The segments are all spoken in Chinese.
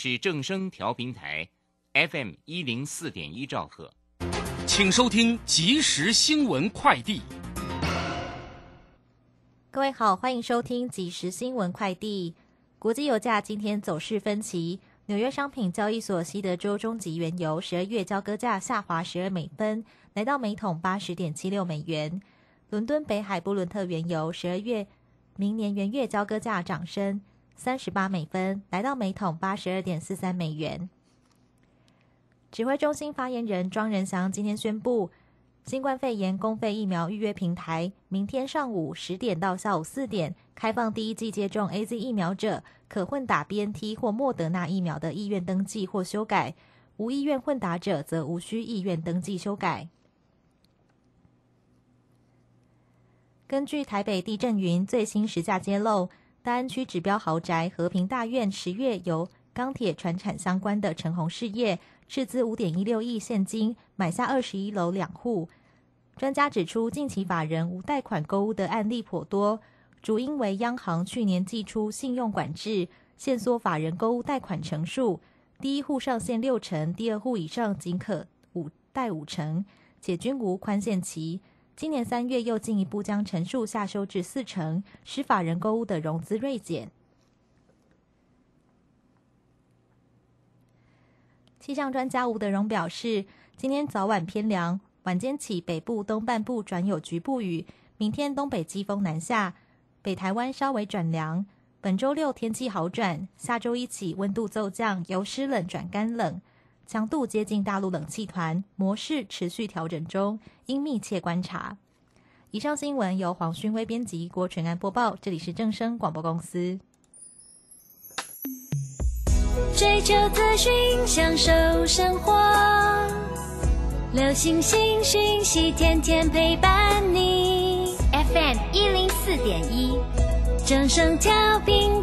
是正声调频台，FM 一零四点一兆赫，请收听即时新闻快递。各位好，欢迎收听即时新闻快递。国际油价今天走势分歧，纽约商品交易所西德州中级原油十二月交割价下滑十二美分，来到每桶八十点七六美元。伦敦北海布伦特原油十二月明年元月交割价涨升。三十八美分，来到每桶八十二点四三美元。指挥中心发言人庄仁祥今天宣布，新冠肺炎公费疫苗预约平台明天上午十点到下午四点开放第一季接种 A Z 疫苗者可混打 B N T 或莫德纳疫苗的意愿登记或修改，无意愿混打者则无需意愿登记修改。根据台北地震云最新实价揭露。大安区指标豪宅和平大院十月由钢铁船产相关的陈红事业斥资五点一六亿现金买下二十一楼两户。专家指出，近期法人无贷款购物的案例颇多，主因为央行去年寄出信用管制，限缩法人购物贷款成数，第一户上限六成，第二户以上仅可五贷五成，且均无宽限期。今年三月又进一步将陈数下修至四成，使法人购物的融资锐减。气象专家吴德荣表示，今天早晚偏凉，晚间起北部东半部转有局部雨，明天东北季风南下，北台湾稍微转凉。本周六天气好转，下周一起温度骤降，由湿冷转干冷。强度接近大陆冷气团模式持续调整中，应密切观察。以上新闻由黄勋威编辑，郭全安播报。这里是正声广播公司。追求资讯，享受生活，流星星讯息，天天陪伴你。FM 一零四点一，正声调频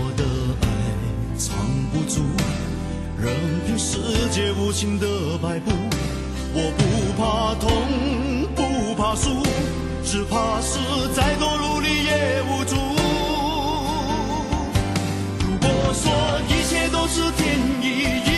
藏不住，任凭世界无情的摆布。我不怕痛，不怕输，只怕是再多努力也无助。如果说一切都是天意。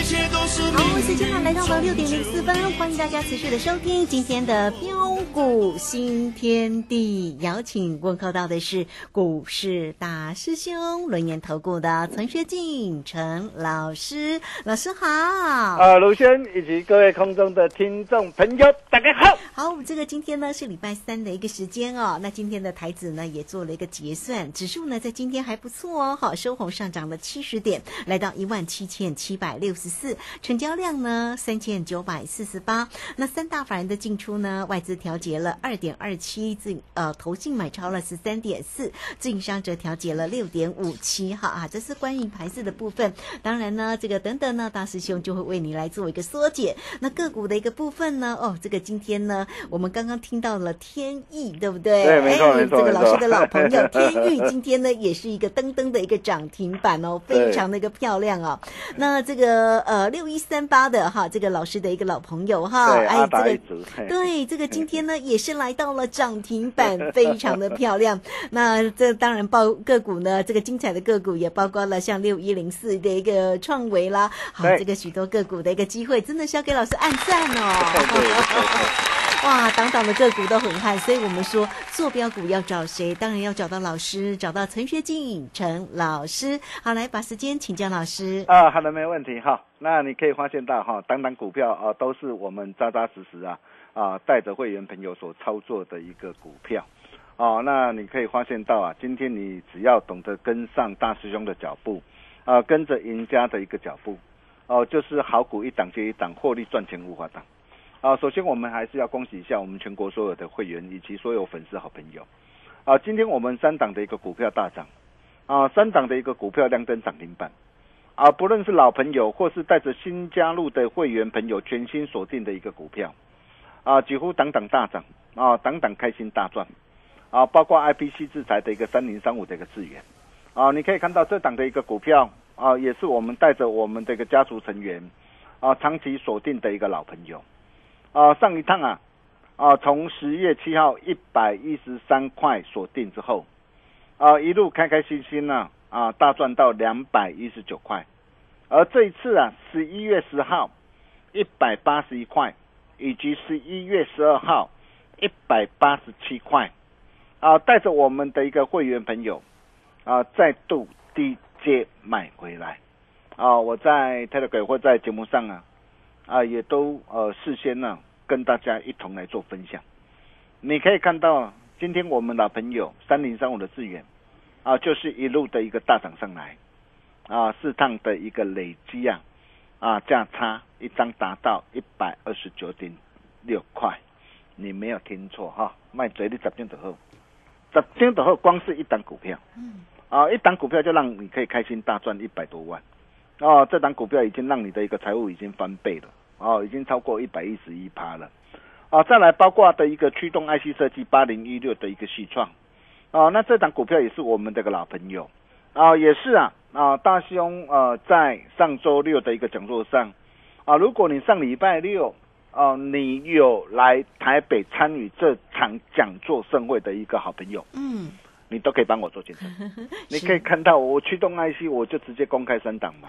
好，时间呢来到了六点零四分，欢迎大家持续的收听今天的标股新天地。邀请问候到的是股市大师兄轮研投顾的陈学进陈老师，老师好。啊，卢轩以及各位空中的听众朋友，大家好。好，我们这个今天呢是礼拜三的一个时间哦。那今天的台子呢也做了一个结算，指数呢在今天还不错哦，好收红上涨了七十点，来到一万七千七百六十四。成交量呢三千九百四十八。那三大法人的进出呢，外资调节了二点二七，自呃投信买超了十三点四，自营商则调节了六点五七。哈啊，这是关于盘势的部分。当然呢，这个等等呢，大师兄就会为你来做一个缩减。那个股的一个部分呢，哦，这个今天呢，我们刚刚听到了天意，对不对？对没错没错这个老师的老朋友天域今天呢，也是一个噔噔的一个涨停板哦，非常的一个漂亮哦。那这个呃六一三八的哈，这个老师的一个老朋友哈，哎，这个。对，这个今天呢 也是来到了涨停板，非常的漂亮。那这当然包个股呢，这个精彩的个股也包括了像六一零四的一个创维啦，好，这个许多个股的一个机会，真的是要给老师按赞哦。哇，档档的个股都很嗨，所以我们说坐标股要找谁？当然要找到老师，找到陈学进陈老师。好，来把时间请教老师。啊，好的，没问题哈。那你可以发现到哈，当当股票啊，都是我们扎扎实实啊啊带着会员朋友所操作的一个股票。哦，那你可以发现到啊，今天你只要懂得跟上大师兄的脚步，啊，跟着赢家的一个脚步，哦，就是好股一档接一档，获利赚钱无法挡。啊，首先我们还是要恭喜一下我们全国所有的会员以及所有粉丝好朋友。啊，今天我们三档的一个股票大涨，啊，三档的一个股票亮灯涨停板。啊，不论是老朋友或是带着新加入的会员朋友，全新锁定的一个股票，啊，几乎档档大涨，啊，档档开心大赚，啊，包括 IPC 制裁的一个三零三五的一个资源，啊，你可以看到这档的一个股票，啊，也是我们带着我们这个家族成员，啊，长期锁定的一个老朋友，啊，上一趟啊，啊，从十月七号一百一十三块锁定之后，啊，一路开开心心呢、啊，大赚到两百一十九块，而这一次啊，十一月十号一百八十一块，以及十一月十二号一百八十七块，啊，带着我们的一个会员朋友啊，再度低阶买回来，啊，我在 Telegram 或在节目上啊，啊，也都呃事先呢、跟大家一同来做分享。你可以看到，今天我们老朋友三零三五的资源。啊，就是一路的一个大涨上来，啊，四趟的一个累积啊，啊，价差一张达到一百二十九点六块，你没有听错哈，卖嘴里十点多后，十点多后光是一档股票，嗯，啊，一档股票就让你可以开心大赚一百多万，哦，这档股票已经让你的一个财务已经翻倍了，哦，已经超过一百一十一趴了，啊，再来包括的一个驱动 IC 设计八零一六的一个细创。哦，那这档股票也是我们这个老朋友，啊，也是啊，啊，大兄呃，在上周六的一个讲座上，啊，如果你上礼拜六，哦、你有来台北参与这场讲座盛会的一个好朋友，嗯，你都可以帮我做见证。你可以看到我驱动 IC，我就直接公开三档嘛，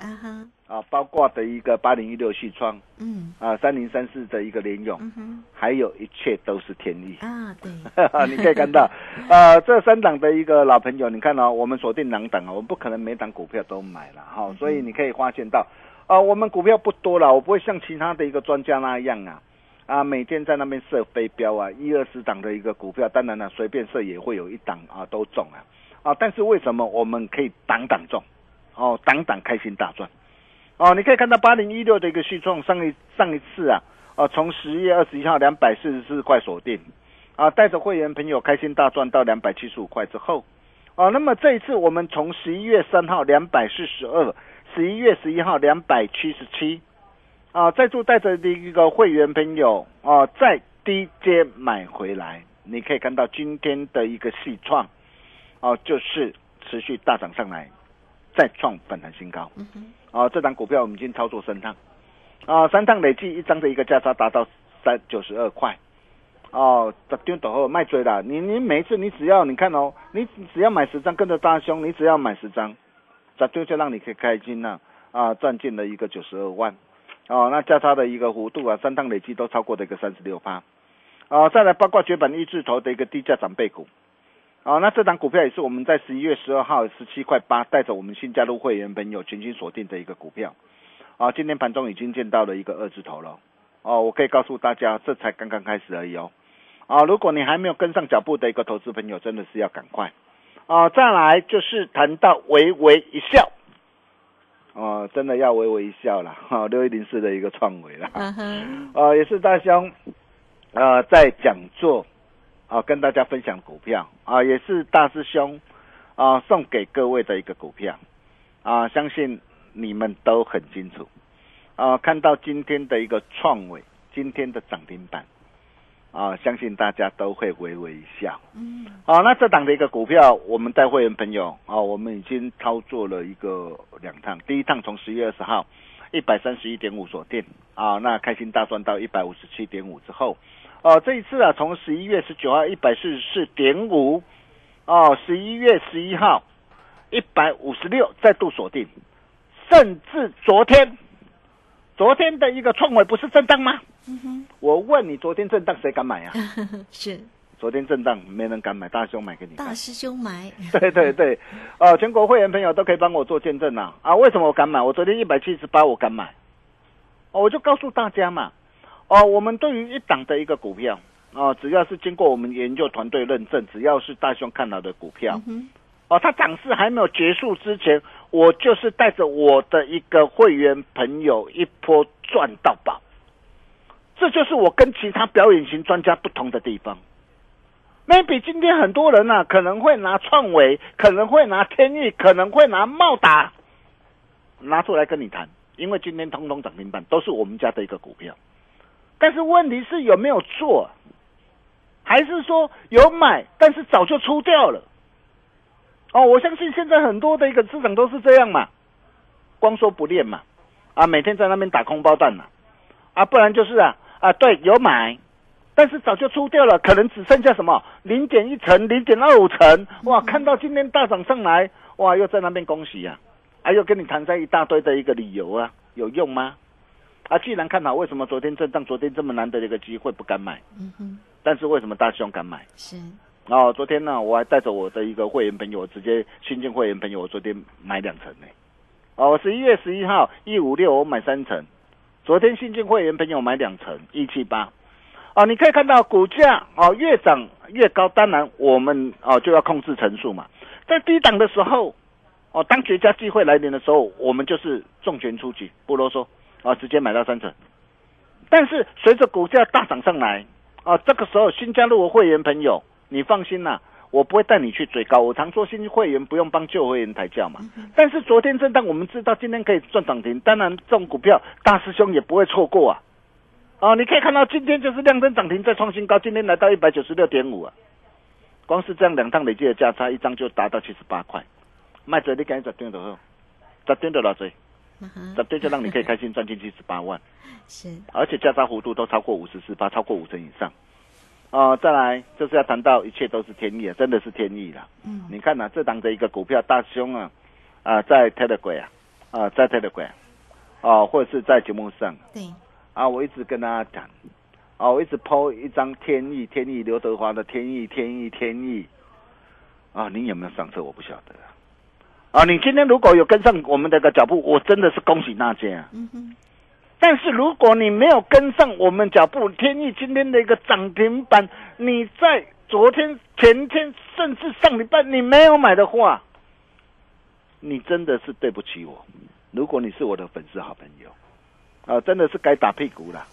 啊包括的一个八零一六系窗，嗯。啊，三零三四的一个联勇，嗯，还有一切都是天意。啊，对，你可以看到，呃，这三档的一个老朋友，你看哦，我们锁定两档啊，我们不可能每档股票都买了哈、所以你可以发现到，呃，我们股票不多了，我不会像其他的一个专家那样啊，啊，每天在那边设飞镖啊，一二十档的一个股票，当然了，随便设也会有一档啊都中啊，啊，但是为什么我们可以档档中，哦，档档开心大赚，哦，你可以看到八零一六的一个续创，上一上一次啊，哦，从十月二十一号两百四十四块锁定。啊，带着会员朋友开心大赚到两百七十五块之后，哦、那么这一次我们从十一月三号两百四十二，十一月十一号两百七十七，啊，再度带着的一个会员朋友啊，在低阶买回来，你可以看到今天的一个细创，哦、就是持续大涨上来，再创反弹新高，嗯哼，啊，这档股票我们已经操作三趟，啊，三趟累计一张的一个价差达到三九十二块。哦，十张等后卖追啦！你你每一次你只要你看哦，你只要买十张，跟着大兄，你只要买十张，十张就让你可以开心了啊，赚进了一个九十二万。哦，那加差的一个弧度啊，三趟累计都超过的一个三十六趴。哦，再来包括绝版一字头的一个低价长辈股。哦，那这档股票也是我们在十一月十二号十七块八，带着我们新加入会员朋友全新锁定的一个股票。啊，今天盘中已经见到了一个二字头了。哦，我可以告诉大家，这才刚刚开始而已哦。啊，如果你还没有跟上脚步的一个投资朋友，真的是要赶快。啊，再来就是谈到微微一笑。哦，真的要微微一笑了哈，六一零四的一个创维了，嗯哼，呃，也是大兄，呃，在讲座啊、跟大家分享股票啊、也是大师兄啊、送给各位的一个股票啊、相信你们都很清楚啊、看到今天的一个创伟，今天的涨停板啊、相信大家都会微微一笑。嗯，好、那这档的一个股票，我们带会员朋友啊、我们已经操作了一个两趟。第一趟从十月二十号一百三十一点五锁定啊、那开心大赚到一百五十七点五之后，哦、这一次啊，从十一月十九号一百四十四点五，哦，十一月十一号一百五十六再度锁定，甚至昨天，昨天的一个创维不是震荡吗？我问你，昨天震荡谁敢买啊？是昨天震荡没人敢买，大兄买给你大。师兄买，对对对，哦，全国会员朋友都可以帮我做见证啊、啊！为什么我敢买？我昨天一百七十八，我敢买，哦，我就告诉大家嘛，哦，我们对于一档的一个股票，哦，只要是经过我们研究团队认证，只要是大兄看到的股票，嗯哦，它涨势还没有结束之前，我就是带着我的一个会员朋友一波赚到宝，这就是我跟其他表演型专家不同的地方。maybe 今天很多人呢、可能会拿创维，可能会拿天翼，可能会拿茂达拿出来跟你谈，因为今天通通涨停板都是我们家的一个股票。但是问题是有没有做，还是说有买，但是早就出掉了？哦，我相信现在很多的一个市场都是这样嘛，光说不练嘛，啊，每天在那边打空包弹嘛，啊，不然就是啊啊，对，有买，但是早就出掉了，可能只剩下什么零点一层、零点二五层，哇，看到今天大涨上来，哇，又在那边恭喜啊，啊，又跟你谈在一大堆的一个理由啊，有用吗？啊，既然看好，为什么昨天震荡，昨天这么难得的一个机会不敢买？嗯哼，但是为什么大兄敢买？是哦，昨天呢，我还带着我的一个会员朋友，我直接新进会员朋友，我昨天买两层呢。哦，十一月十一号一五六我买三层，昨天新进会员朋友买两层一七八。啊，你可以看到股价哦越涨越高，当然我们哦就要控制层数嘛。在低档的时候，哦当绝佳机会来临的时候，我们就是重拳出击，不啰嗦，啊直接买到三层。但是随着股价大涨上来，啊这个时候新加入的会员朋友，你放心啦、我不会带你去追高。我常说新会员不用帮旧会员抬轿嘛。但是昨天震荡，我们知道今天可以赚涨停，当然这种股票大师兄也不会错过啊。哦，你可以看到今天就是量增涨停再创新高，今天来到一百九十六点五啊。光是这样两趟累计的价差，一张就达到七十八块。卖者你赶紧十点就好，十点就偌济，嗯哼十点就让你可以开心 赚进七十八万。是而且价差幅度都超过五十四八，超过五成以上。哦、再来就是要谈到一切都是天意啊，真的是天意了。嗯你看呐、这档的一个股票大兄啊，啊、在 Telegram 啊，啊、在 Telegram 啊、或者是在节目上对啊，我一直跟大家讲，啊，我一直抛一张天意，天意刘德华的天意，天意，天意。啊，你有没有上车？我不晓得啊。啊，你今天如果有跟上我们的个脚步，我真的是恭喜大家啊。嗯哼但是如果你没有跟上我们脚步，天意今天的一个涨停板，你在昨天、前天甚至上礼拜你没有买的话，你真的是对不起我。如果你是我的粉丝好朋友，啊、真的是该打屁股了。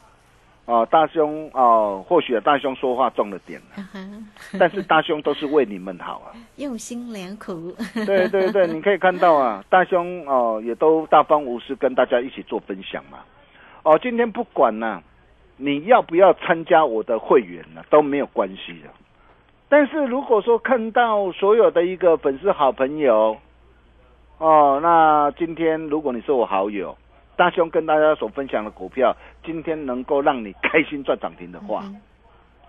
哦、大兄哦、或许大兄说话重了点，但是大兄都是为你们好啊。用心良苦，对对对，你可以看到啊，大兄哦、也都大方无私跟大家一起做分享嘛。哦，今天不管呢、你要不要参加我的会员呢、都没有关系的。但是如果说看到所有的一个粉丝好朋友，哦，那今天如果你是我好友，大兄跟大家所分享的股票，今天能够让你开心赚涨停的话，嗯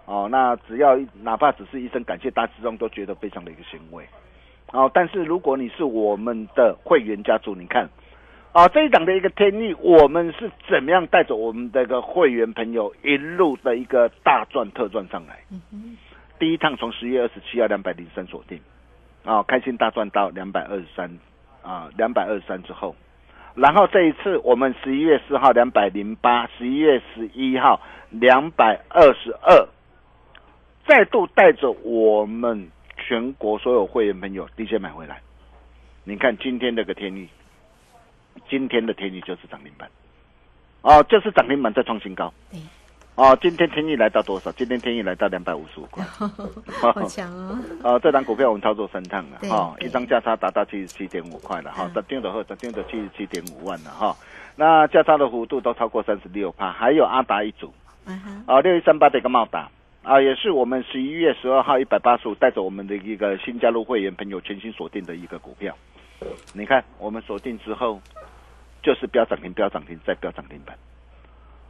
哦，那只要哪怕只是一声感谢，大师兄都觉得非常的一个欣慰。哦，但是如果你是我们的会员家族，你看，啊，这一档的一个天意，我们是怎么样带着我们的一个会员朋友一路的一个大赚特赚上来？第一趟从十月二十七号两百零三锁定，啊，开心大赚到两百二十三，啊，两百二十三之后，然后这一次我们十一月四号两百零八，十一月十一号两百二十二，再度带着我们全国所有会员朋友低线买回来。你看今天这个天意，今天的天意就是涨停板，哦，就是涨停板再创新高。哦，今天天意来到多少？今天天意来到两百五十五块。好强哦！哦，这档股票我们操作三趟了哈，对一张价差达到七十七点五块了哈嗯，十定的后涨定的七十七点五万了哈。那价差的幅度都超过三十六帕，还有阿达一组啊，六一三八的一个茂达啊，也是我们十一月十二号一百八十五带着我们的一个新加入会员朋友全新锁定的一个股票。你看我们锁定之后，就是标涨停，标涨停，再标涨停板。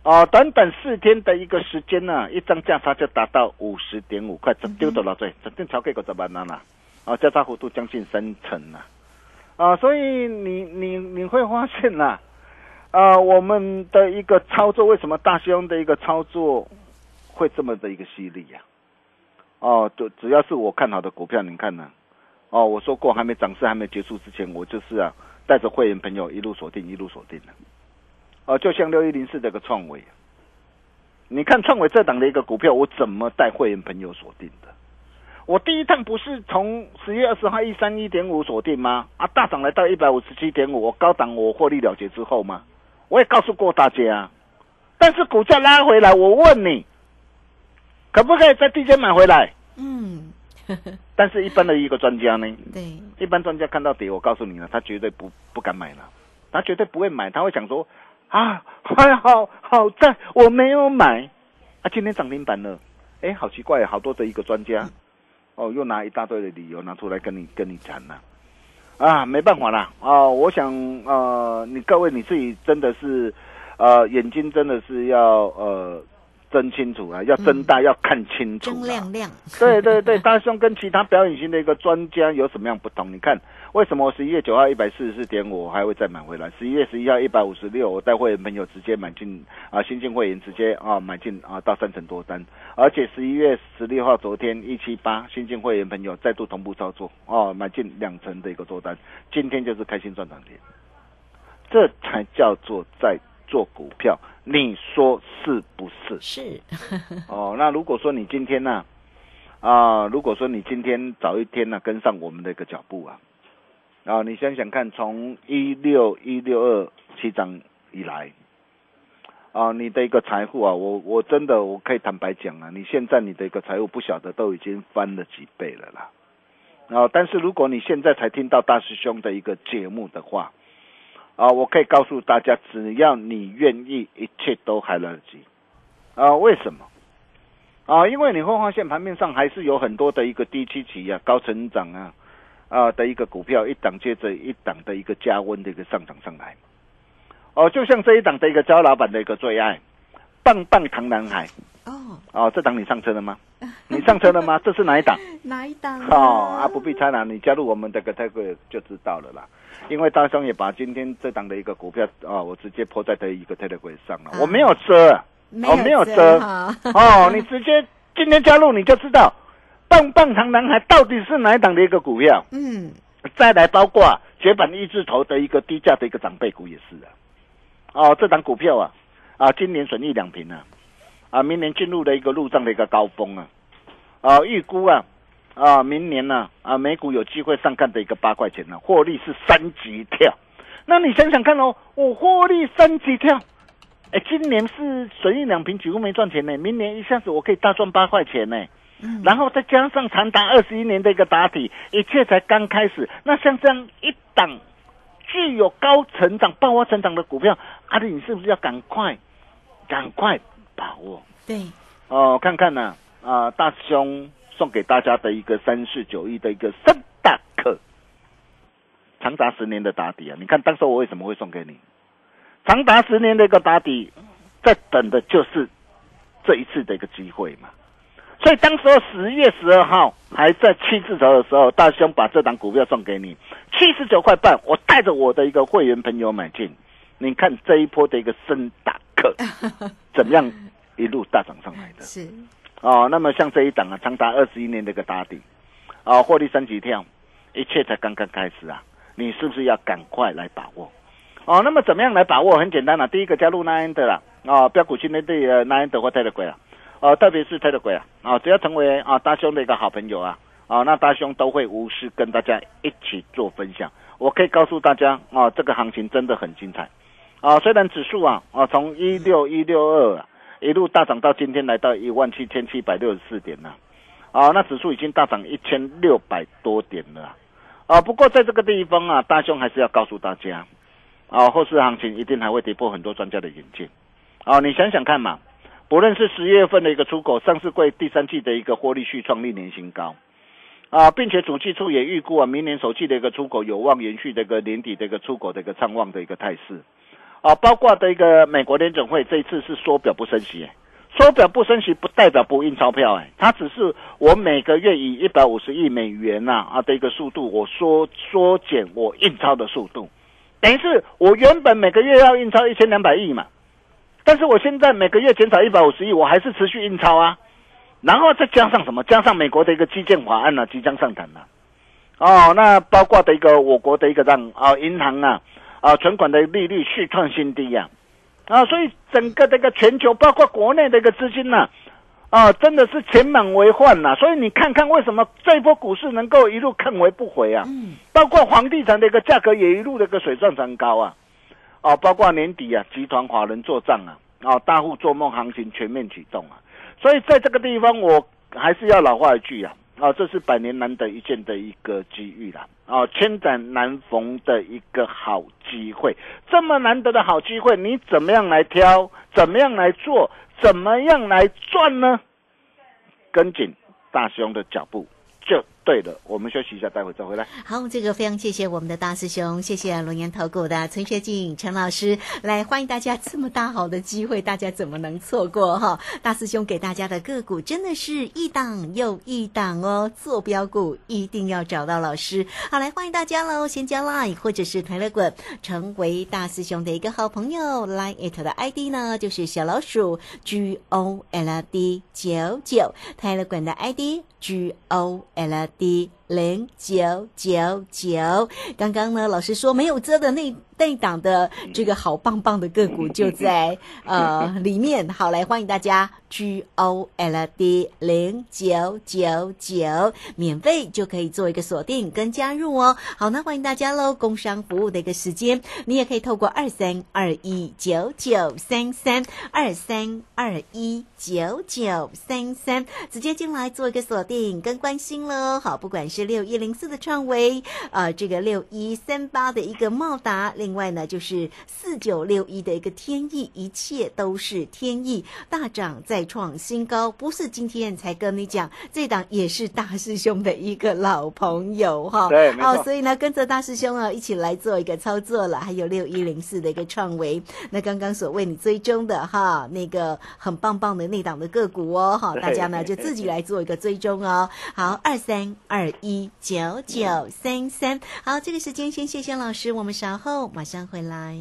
哦，短短四天的一个时间呢、一张价差就达到五十点五块，整丢的了对，整定超给个十万啦，啊，价差幅度将近三成呐，啊，所以你你你会发现呐、啊，我们的一个操作为什么大兄的一个操作会这么的一个犀利呀、哦，就只要是我看好的股票，你看呢、哦，我说过还没涨势还没结束之前，我就是啊带着会员朋友一路锁定一路锁定的。哦，就像六一零四这个创维，你看创维这档的一个股票，我怎么带会员朋友锁定的？我第一趟不是从十月二十号一三一点五锁定吗？啊，大涨来到一百五十七点五，我高档我获利了结之后吗？我也告诉过大家，但是股价拉回来，我问你，可不可以在低阶买回来？嗯，但是一般的一个专家呢，对，一般专家看到底，我告诉你了，他绝对不不敢买了，他绝对不会买，他会想说啊，还好好在我没有买。啊，今天涨停板了，哎，好奇怪，好多的一个专家，哦，又拿一大堆的理由拿出来跟你跟你谈了、啊，没办法啦，啊，我想呃，你各位你自己真的是呃，眼睛真的是要呃睁清楚啊，要睁大，要看清楚、啊，睁亮亮，对对对，大兄跟其他表演型的一个专家有什么样不同？你看，为什么我十一月九号一百四十四点五，我还会再买回来？十一月十一号一百五十六，我带会员朋友直接买进啊，新进会员直接啊买进啊到三成多单，而且十一月十六号昨天一七八，新进会员朋友再度同步操作哦、买进两成的一个多单，今天就是开心赚涨停，这才叫做在做股票，你说是不是？是，哦，那如果说你今天呢、啊，如果说你今天早一天呢、跟上我们的一个脚步啊，啊，你想想看，从一六一六二七涨以来，啊，你的一个财富啊，我我真的我可以坦白讲啊，你现在你的一个财富不晓得都已经翻了几倍了啦。啊，但是如果你现在才听到大师兄的一个节目的话，啊，我可以告诉大家，只要你愿意，一切都还来得及。啊，为什么？啊，因为你会发现盘面上还是有很多的一个低基期啊、高成长啊啊的一个股票，一档接着一档的一个加温的一个上涨上来。哦，就像这一档的一个焦老板的一个最爱，棒棒糖男孩。哦，哦，这档你上车了吗？你上车了吗？这是哪一档？哪一档哦啊，不必猜了，你加入我们这个泰贵就知道了啦。因为大兄也把今天这档的一个股票啊，我直接抛在的一个 Telegram 上了，啊。我没有遮，我没有遮。哦，你直接今天加入你就知道，棒棒糖男孩到底是哪一档的一个股票。嗯，再来包括啊绝版一字头的一个低价的一个长辈股也是啊。哦，这档股票啊啊，今年损益两平啊，啊，明年进入了一个入账的一个高峰啊，啊，预估啊啊，明年呢啊美股有机会上看的一个八块钱呢、获利是三级跳。那你想想看哦，我获利三级跳，哎，今年是损益两平，几乎没赚钱呢，明年一下子我可以大赚八块钱呢。嗯然后再加上长达二十一年的一个打底，一切才刚开始。那像这样一档具有高成长、爆发成长的股票，阿里，你是不是要赶快、赶快把握？对，哦，看看呢、啊，大师兄送给大家的一个三四九一的一个三大课，长达十年的打底啊！你看当时我为什么会送给你？长达十年的一个打底，在等的就是这一次的一个机会嘛。所以当时候十月十二号还在七字头的时候，大兄把这档股票送给你，七十九块半，我带着我的一个会员朋友买进。你看这一波的一个深大课 怎么样一路大涨上来的？是，哦，那么像这一档啊，长达二十一年的一个打底，啊、获利三级跳，一切才刚刚开始啊！你是不是要赶快来把握？哦，那么怎么样来把握？很简单啦、第一个加入 Nine 的啦，啊、标股今天对呃 Nine 的或 t e l 啊，哦、特别是 t e l 啊，啊、只要成为啊、大兄的一个好朋友啊，啊、那大兄都会无私跟大家一起做分享。我可以告诉大家啊，这个行情真的很精彩啊。虽然指数啊啊从一六一六二啊一路大涨到今天来到一万七千七百六十四点了啊，那指数已经大涨一千六百多点了啊。不过在这个地方啊，大兄还是要告诉大家啊，后市行情一定还会跌破很多专家的眼镜啊。你想想看嘛。不论是十月份的一个出口，上市柜第三季的一个获利续创历年新高，啊，并且主计处也预估啊，明年首季的一个出口有望延续这个年底的一个出口的一个畅旺的一个态势，啊，包括的一个美国联准会这一次是缩表不升息，缩表不升息不代表不印钞票，哎，它只是我每个月以一百五十亿美元呐啊的一个速度，我缩缩减我印钞的速度，等于是我原本每个月要印钞一千两百亿嘛。但是我现在每个月减少一百五十亿，我还是持续印钞啊，然后再加上什么？加上美国的一个基建法案呢，即将上台了，哦，那包括的一个我国的一个让啊银行啊啊存款的利率续创新低呀，啊，所以整个这个全球包括国内的一个资金呢，啊，真的是钱满为患呐，所以你看看为什么这一波股市能够一路看回不回啊？嗯，包括房地产的一个价格也一路的一个水涨船高啊。哦，包括年底啊，集团华人做账啊，啊，大户做梦行情全面启动啊，所以在这个地方，我还是要老话一句啊，啊，这是百年难得一见的一个机遇啦，啊，千载难逢的一个好机会，这么难得的好机会，你怎么样来挑？怎么样来做？怎么样来赚呢？跟紧大兄的脚步。就对的，我们休息一下，待会再回来。好，这个非常谢谢我们的大师兄，谢谢龙岩投顾的陈学静陈老师来欢迎大家，这么大好的机会，大家怎么能错过哈？大师兄给大家的个股真的是一档又一档哦，坐标股一定要找到老师。好，来欢迎大家喽，先加 line 或者是台乐滚，成为大师兄的一个好朋友。line it 的 ID 呢就是小老鼠 G O L D 九九，台乐滚的 ID G O L。D 第一零九九九，刚刚呢，老师说没有遮的那。内档的这个好棒棒的个股就在呃里面，好来欢迎大家 G O L D 零九九九，免费就可以做一个锁定跟加入哦。好，那欢迎大家喽！工商服务的一个时间，你也可以透过二三二一九九三三二三二一九九三三直接进来做一个锁定跟关心喽。好，不管是六一零四的创维，呃，这个六一三八的一个茂达。另外呢，就是四九六一的一个天意，一切都是天意，大涨再创新高，不是今天才跟你讲，这档也是大师兄的一个老朋友哈。对，好，所以呢，跟着大师兄啊，一起来做一个操作了。还有六一零四的一个创维，那刚刚所为你追踪的哈，那个很棒棒的那档的个股哦，哈，大家呢就自己来做一个追踪哦。好，二三二一九九三三，好，这个时间先谢谢老师，我们稍后。马上回来。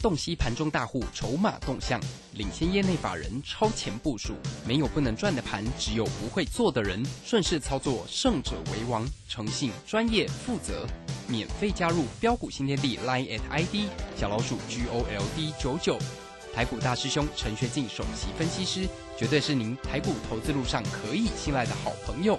洞悉盘中大户筹码动向，领先业内法人超前部署。没有不能赚的盘，只有不会做的人。顺势操作，胜者为王。诚信、专业、负责，免费加入标股新天地 Line at ID 小老鼠 G O L D 九九。台股大师兄陈学进首席分析师，绝对是您台股投资路上可以信赖的好朋友。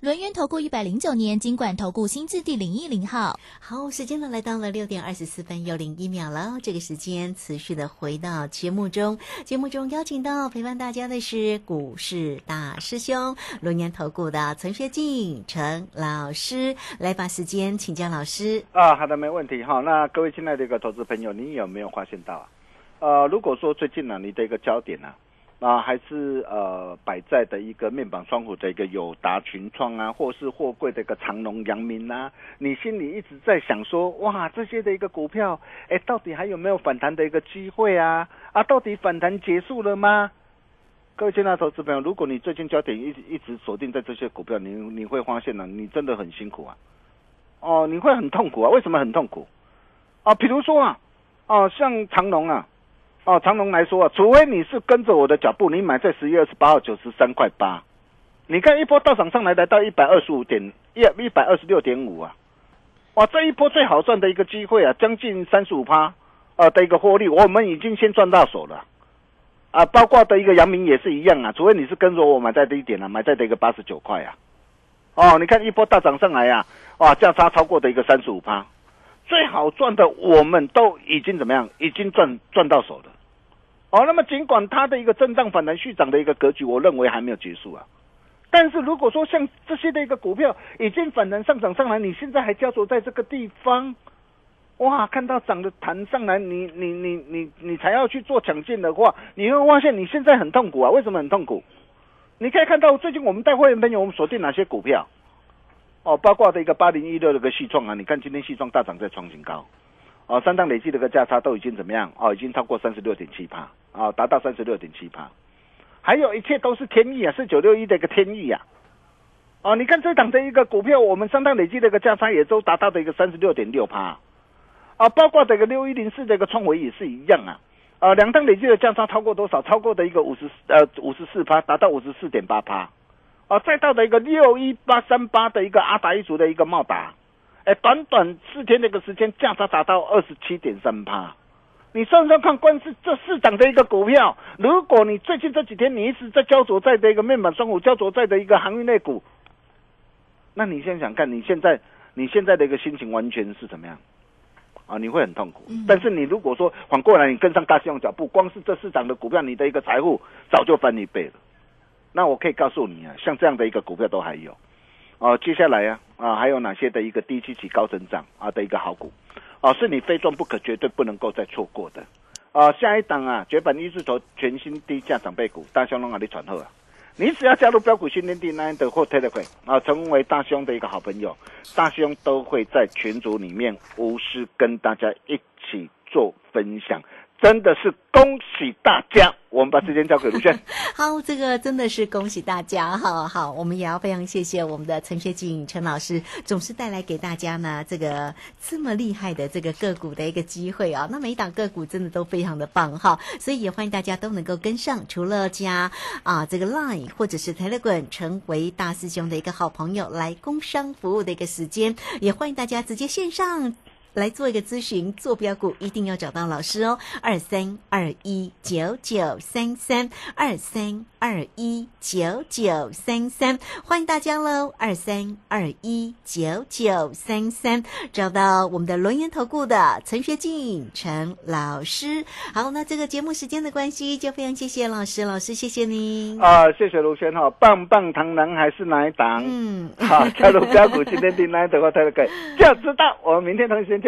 轮源投顾一百零九年金管投顾新字第零一零号，好，时间呢来到了六点二十四分又零一秒了。这个时间持续的回到节目中，节目中邀请到陪伴大家的是股市大师兄轮源投顾的陈学进陈老师，来把时间请教老师啊。好的，没问题哈。那各位亲爱的一个投资朋友，你有没有发现到啊？呃，如果说最近呢，你的一个焦点呢，啊，啊还是呃摆在的一个面板窗户的一个友达群创啊，或是货柜的一个长隆、阳明啊，你心里一直在想说，哇，这些的一个股票，哎，到底还有没有反弹的一个机会啊？啊，到底反弹结束了吗？各位亲爱的投资朋友，如果你最近焦点一直一直锁定在这些股票，你你会发现呢，你真的很辛苦啊，哦，你会很痛苦啊。为什么很痛苦？啊，比如说啊，哦，像长隆啊。哦，长隆来说啊，除非你是跟着我的脚步，你买在十月二十八号九十三块八，你看一波大涨上来，来到一百二十五点一一百二十六点五啊，哇，这一波最好赚的一个机会啊，将近三十五趴啊的一个获利，我们已经先赚到手了啊，包括的一个阳明也是一样啊，除非你是跟着我买在低点啊，买在的一个八十九块啊，哦，你看一波大涨上来呀，哇，价差超过的一个三十五趴，最好赚的我们都已经怎么样，已经赚赚到手了。哦，那么尽管它的一个震荡反弹续涨的一个格局，我认为还没有结束啊。但是如果说像这些的一个股票已经反弹上涨上来，你现在还焦灼在这个地方，哇，看到涨的弹上来，你你你你你才要去做抢进的话，你会发现你现在很痛苦啊。为什么很痛苦？你可以看到最近我们带会员朋友，我们锁定哪些股票？哦，包括的一个八零一六的个细创啊，你看今天细创大涨在创新高。哦，三档累计的个价差都已经怎么样？哦，已经超过三十六点七八，啊，达到三十六点七八，还有一切都是天意啊，是九六一的一个天意啊。哦，你看这档的一个股票，我们三档累计的一个价差也都达到的一个三十六点六八，啊，包括这个六一零四这个创维也是一样啊，啊，两档累计的价差超过多少？超过的一个五十呃五十四趴，达到五十四点八趴，啊，再到的一个六一八三八的一个阿达一族的一个茂达。哎，短短四天的一个时间，价差达到二十七点三趴。你算算看，光是这市场的一个股票，如果你最近这几天你一直在焦灼在的一个面板双股，焦灼在的一个航运类股，那你想想看，你现在你现在的一个心情完全是怎么样？啊，你会很痛苦。但是你如果说反过来，你跟上大西洋脚步，光是这市场的股票，你的一个财富早就翻一倍了。那我可以告诉你啊，像这样的一个股票都还有。哦，接下来呀，啊，还有哪些的一个低期期高增长啊的一个好股，哦，是你非赚不可，绝对不能够再错过的。啊，下一档啊，绝版一字头全新低价长辈股，大兄龙啊，你传后啊，你只要加入标股训练地那的或特大会啊，成为大兄的一个好朋友，大兄都会在群组里面无私跟大家一起做分享。真的是恭喜大家！我们把时间交给卢轩。好，这个真的是恭喜大家，好好，我们也要非常谢谢我们的陈学景陈老师，总是带来给大家呢这个这么厉害的这个个股的一个机会啊。那每一档个股真的都非常的棒哈，所以也欢迎大家都能够跟上，除了加啊这个 Line 或者是 Telegram 成为大师兄的一个好朋友，来工商服务的一个时间，也欢迎大家直接线上。来做一个咨询，做标股一定要找到老师哦，二三二一九九三三二三二一九九三三，欢迎大家喽，二三二一九九三三，找到我们的轮圆投顾的陈学进陈老师。好，那这个节目时间的关系，就非常谢谢老师，老师谢谢您啊，谢谢卢轩哈，棒棒糖男还是哪一档？嗯，好，加入标股今天订单的话，大家可以就知道，我们明天同一时间。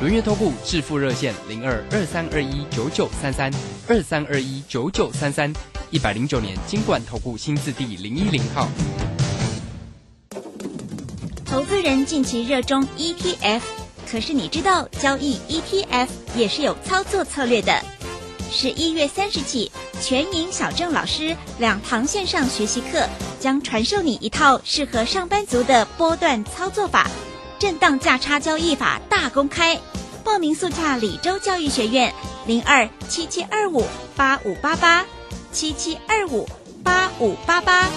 轮月投顾致富热线零二二三二一九九三三二三二一九九三三一百零九年金管投顾新字第零一零号。投资人近期热衷 ETF，可是你知道交易 ETF 也是有操作策略的。十一月三十起，全银小郑老师两堂线上学习课将传授你一套适合上班族的波段操作法。震荡价差交易法大公开，报名速洽李州教育学院零二七七二五八五八八七七二五八五八八。